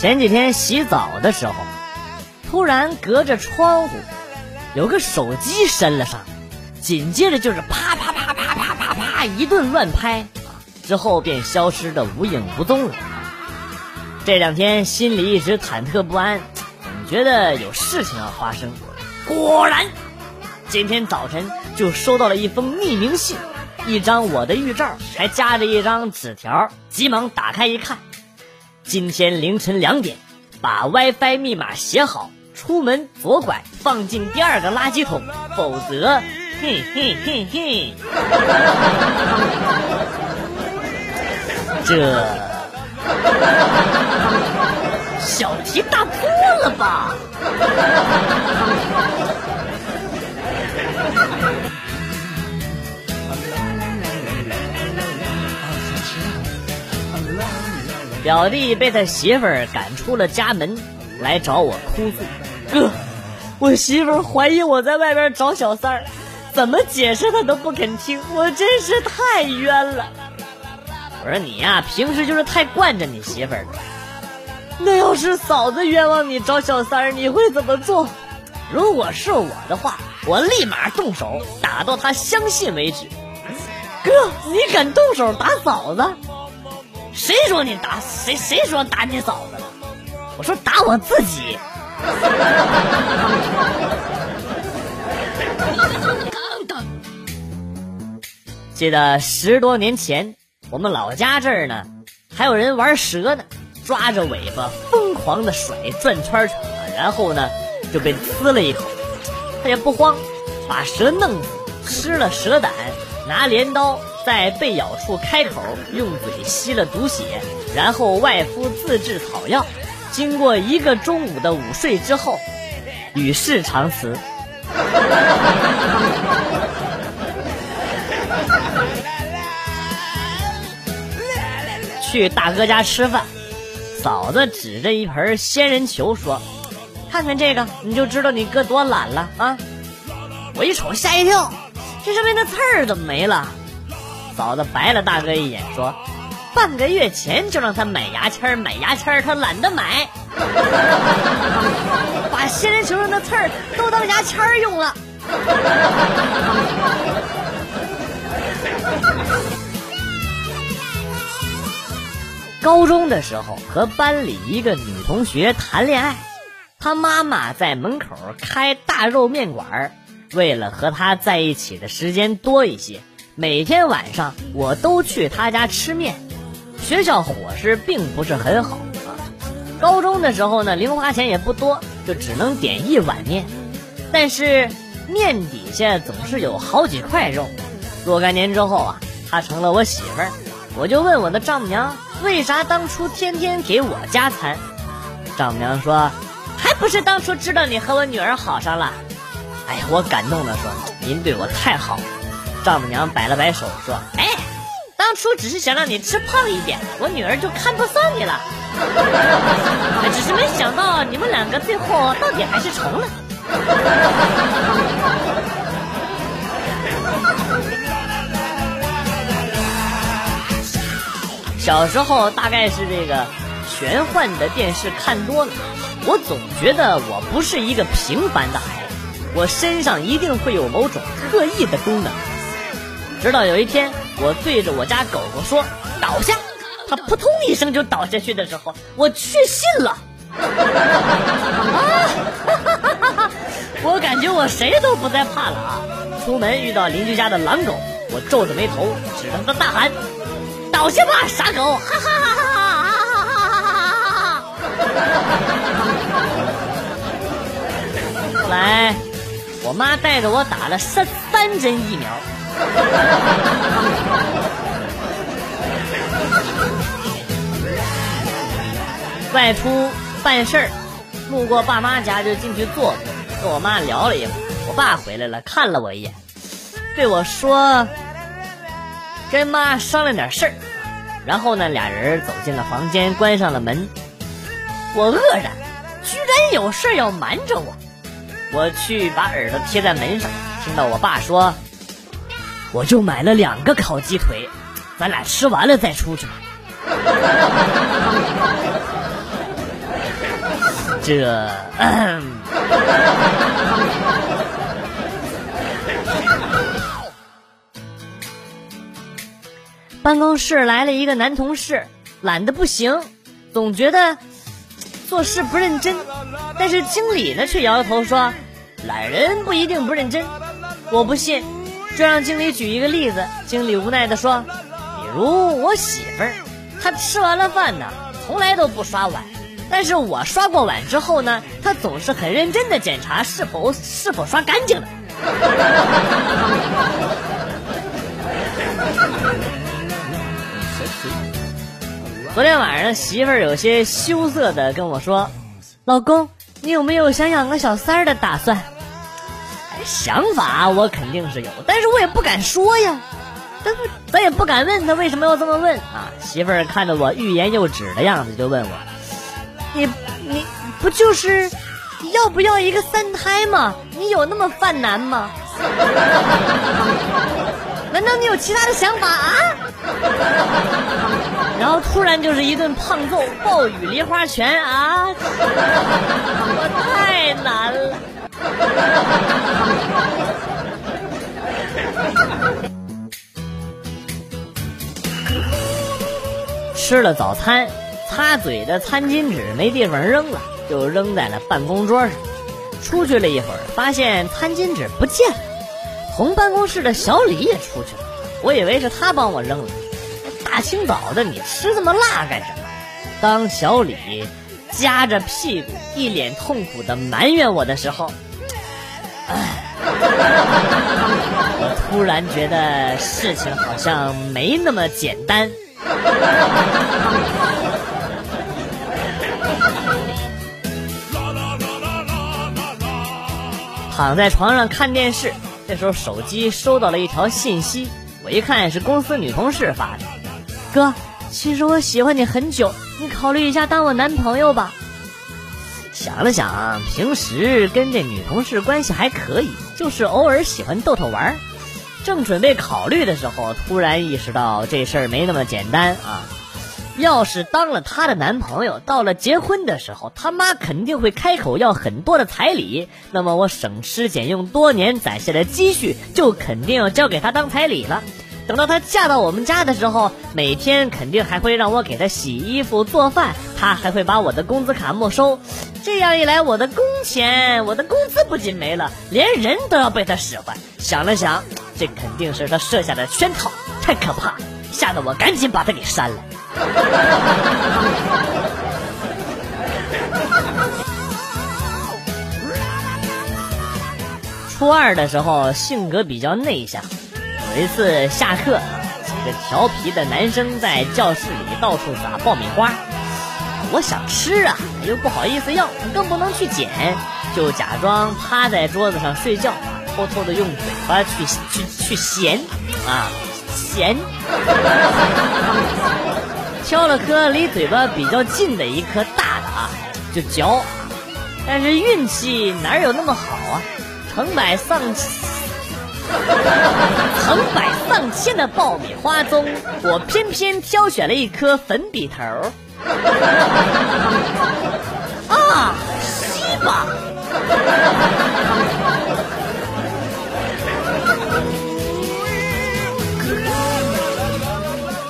前几天洗澡的时候，突然隔着窗户有个手机伸了上来，紧接着就是啪啪啪啪啪啪啪一顿乱拍，之后便消失的无影无踪了。这两天心里一直忐忑不安，总觉得有事情要发生。果然，今天早晨就收到了一封匿名信，一张我的预照，还夹着一张纸条。急忙打开一看。今天凌晨两点，把 WiFi 密码写好，出门左拐，放进第二个垃圾桶，否则，嘿嘿嘿嘿，这小题大做了吧？表弟被他媳妇儿赶出了家门，来找我哭诉：“哥，我媳妇儿怀疑我在外边找小三儿，怎么解释他都不肯听，我真是太冤了。”我说：“你呀，平时就是太惯着你媳妇儿了。那要是嫂子冤枉你找小三儿，你会怎么做？如果是我的话，我立马动手打到他相信为止。哥，你敢动手打嫂子？”谁说你打谁？谁说打你嫂子了？我说打我自己。记得十多年前，我们老家这儿呢，还有人玩蛇呢，抓着尾巴疯狂的甩转圈圈，然后呢就被呲了一口，他也不慌，把蛇弄死，吃了蛇胆，拿镰刀。在被咬处开口，用嘴吸了毒血，然后外敷自制草药。经过一个中午的午睡之后，与世长辞。去大哥家吃饭，嫂子指着一盆仙人球说：“看看这个，你就知道你哥多懒了啊！”我一瞅，吓一跳，这上面的刺儿怎么没了？嫂子白了大哥一眼，说：“半个月前就让他买牙签买牙签他懒得买，把仙人球上的刺儿都当牙签用了。”高中的时候和班里一个女同学谈恋爱，她妈妈在门口开大肉面馆，为了和她在一起的时间多一些。每天晚上我都去他家吃面，学校伙食并不是很好啊。高中的时候呢，零花钱也不多，就只能点一碗面，但是面底下总是有好几块肉。若干年之后啊，她成了我媳妇儿，我就问我的丈母娘，为啥当初天天给我加餐？丈母娘说，还不是当初知道你和我女儿好上了。哎呀，我感动的说，您对我太好了。丈母娘摆了摆手说：“哎，当初只是想让你吃胖一点，我女儿就看不上你了。只是没想到你们两个最后到底还是成了。”小时候大概是这个玄幻的电视看多了，我总觉得我不是一个平凡的孩子，我身上一定会有某种特异的功能。直到有一天，我对着我家狗狗说“倒下”，它扑通一声就倒下去的时候，我确信了。啊！我感觉我谁都不再怕了啊！出门遇到邻居家的狼狗，我皱着眉头指着它大喊：“倒下吧，傻狗！”哈哈哈哈哈哈！后来，我妈带着我打了三三针疫苗。外出办事儿，路过爸妈家就进去坐坐，跟我妈聊了一会儿。我爸回来了，看了我一眼，对我说：“跟妈商量点事儿。”然后呢，俩人走进了房间，关上了门。我愕然，居然有事要瞒着我。我去把耳朵贴在门上，听到我爸说。我就买了两个烤鸡腿，咱俩吃完了再出去。这。办公室来了一个男同事，懒得不行，总觉得做事不认真。但是经理呢，却摇摇头说：“懒人不一定不认真。”我不信，就让经理举一个例子。经理无奈地说：“比如我媳妇儿，她吃完了饭呢，从来都不刷碗，但是我刷过碗之后呢，她总是很认真的检查是否是否刷干净了。”昨天晚上，媳妇儿有些羞涩的跟我说：“老公，你有没有想养个小三儿的打算？”想法我肯定是有，但是我也不敢说呀。但是咱也不敢问他为什么要这么问啊。媳妇儿看着我欲言又止的样子，就问我：“你你不就是要不要一个三胎吗？你有那么犯难吗？难道你有其他的想法啊？” 然后突然就是一顿胖揍，暴雨梨花拳啊！我太难了。吃了早餐，擦嘴的餐巾纸没地方扔了，就扔在了办公桌上。出去了一会儿，发现餐巾纸不见了，同办公室的小李也出去了。我以为是他帮我扔了。大清早的，你吃这么辣干什么？当小李夹着屁股，一脸痛苦的埋怨我的时候，我突然觉得事情好像没那么简单。躺在床上看电视，这时候手机收到了一条信息，我一看是公司女同事发的。哥，其实我喜欢你很久，你考虑一下当我男朋友吧。想了想，平时跟这女同事关系还可以，就是偶尔喜欢逗她玩。正准备考虑的时候，突然意识到这事儿没那么简单啊！要是当了她的男朋友，到了结婚的时候，他妈肯定会开口要很多的彩礼，那么我省吃俭用多年攒下的积蓄，就肯定要交给她当彩礼了。等到她嫁到我们家的时候，每天肯定还会让我给她洗衣服、做饭，她还会把我的工资卡没收。这样一来，我的工钱、我的工资不仅没了，连人都要被她使唤。想了想，这肯定是她设下的圈套，太可怕了，吓得我赶紧把她给删了。初二的时候，性格比较内向。有一次下课，几个调皮的男生在教室里到处撒爆米花，我想吃啊，又不好意思要，更不能去捡，就假装趴在桌子上睡觉，偷偷的用嘴巴去去去衔，啊，衔，挑了颗离嘴巴比较近的一颗大的啊，就嚼，但是运气哪有那么好啊，成百上。成百上千的爆米花中，我偏偏挑选了一颗粉笔头。啊，西吧！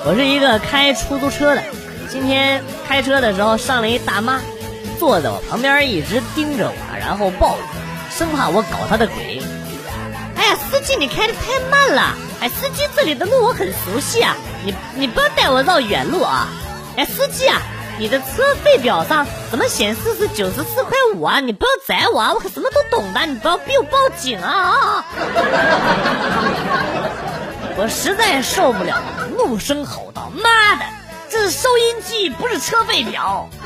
我是一个开出租车的，今天开车的时候上了一大妈，坐在我旁边一直盯着我，然后抱怨，生怕我搞她的鬼。司机，你开的太慢了！哎，司机，这里的路我很熟悉啊，你你不要带我绕远路啊！哎，司机啊，你的车费表上怎么显示是九十四块五啊？你不要宰我啊！我可什么都懂的，你不要逼我报警啊！啊！我实在受不了，怒声吼道：“妈的，这是收音机，不是车费表。”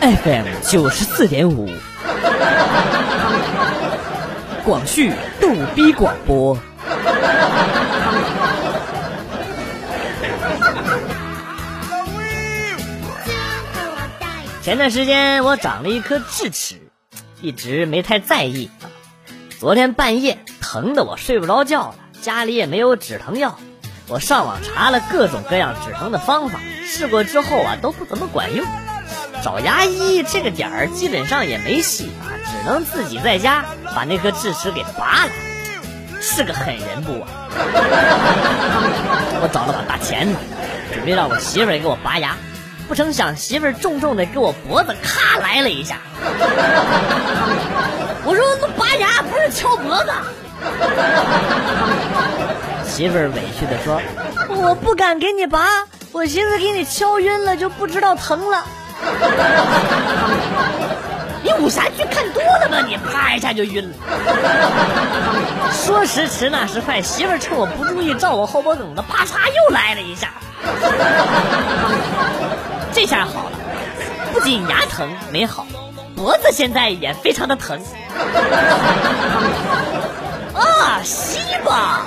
FM 九十四点五。广旭逗逼广播。前段时间我长了一颗智齿，一直没太在意。昨天半夜疼的我睡不着觉了，家里也没有止疼药，我上网查了各种各样止疼的方法，试过之后啊都不怎么管用。找牙医这个点儿基本上也没戏啊，只能自己在家把那颗智齿给拔了。是个狠人不？我找了把大钳子，准备让我媳妇儿给我拔牙，不成想媳妇儿重重的给我脖子咔来了一下。我说那拔牙不是敲脖子。媳妇儿委屈的说：“我不敢给你拔，我寻思给你敲晕了就不知道疼了。”你武侠剧看多了吧？你啪一下就晕了。说时迟那时快，媳妇儿趁我不注意照我后脖梗子，啪嚓又来了一下。这下好了，不仅牙疼没好，脖子现在也非常的疼。啊，西吧。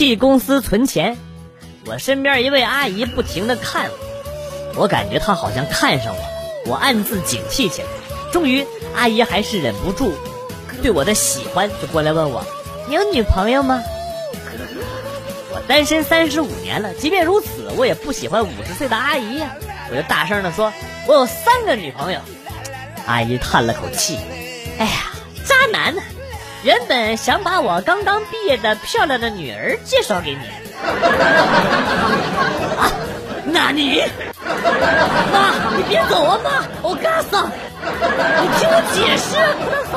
替公司存钱，我身边一位阿姨不停的看我，我感觉她好像看上我了，我暗自警惕起来。终于，阿姨还是忍不住对我的喜欢，就过来问我：“你有女朋友吗？”我单身三十五年了，即便如此，我也不喜欢五十岁的阿姨呀。我就大声的说：“我有三个女朋友。”阿姨叹了口气：“哎呀，渣男呢？”原本想把我刚刚毕业的漂亮的女儿介绍给你。啊，那你？妈，你别走啊，妈！我告诉？你你听我解释，不能段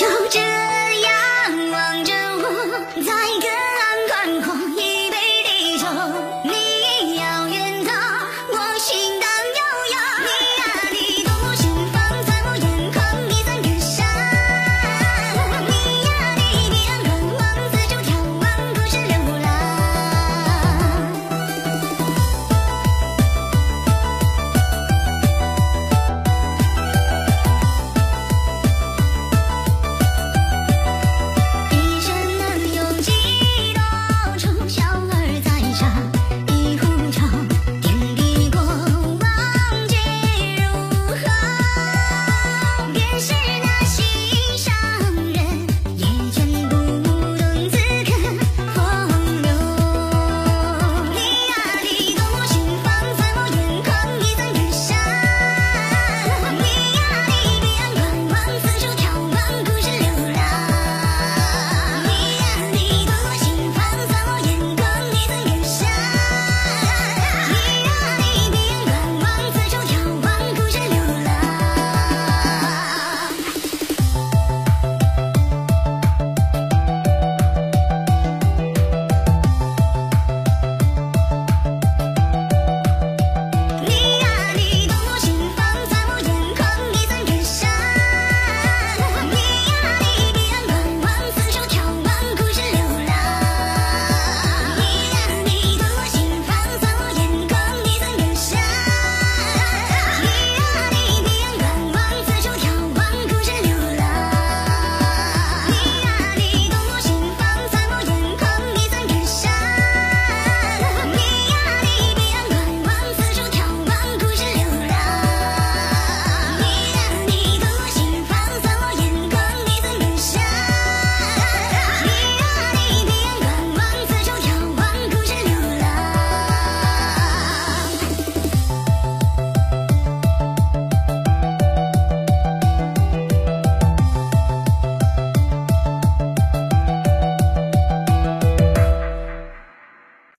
就这样望着我，在。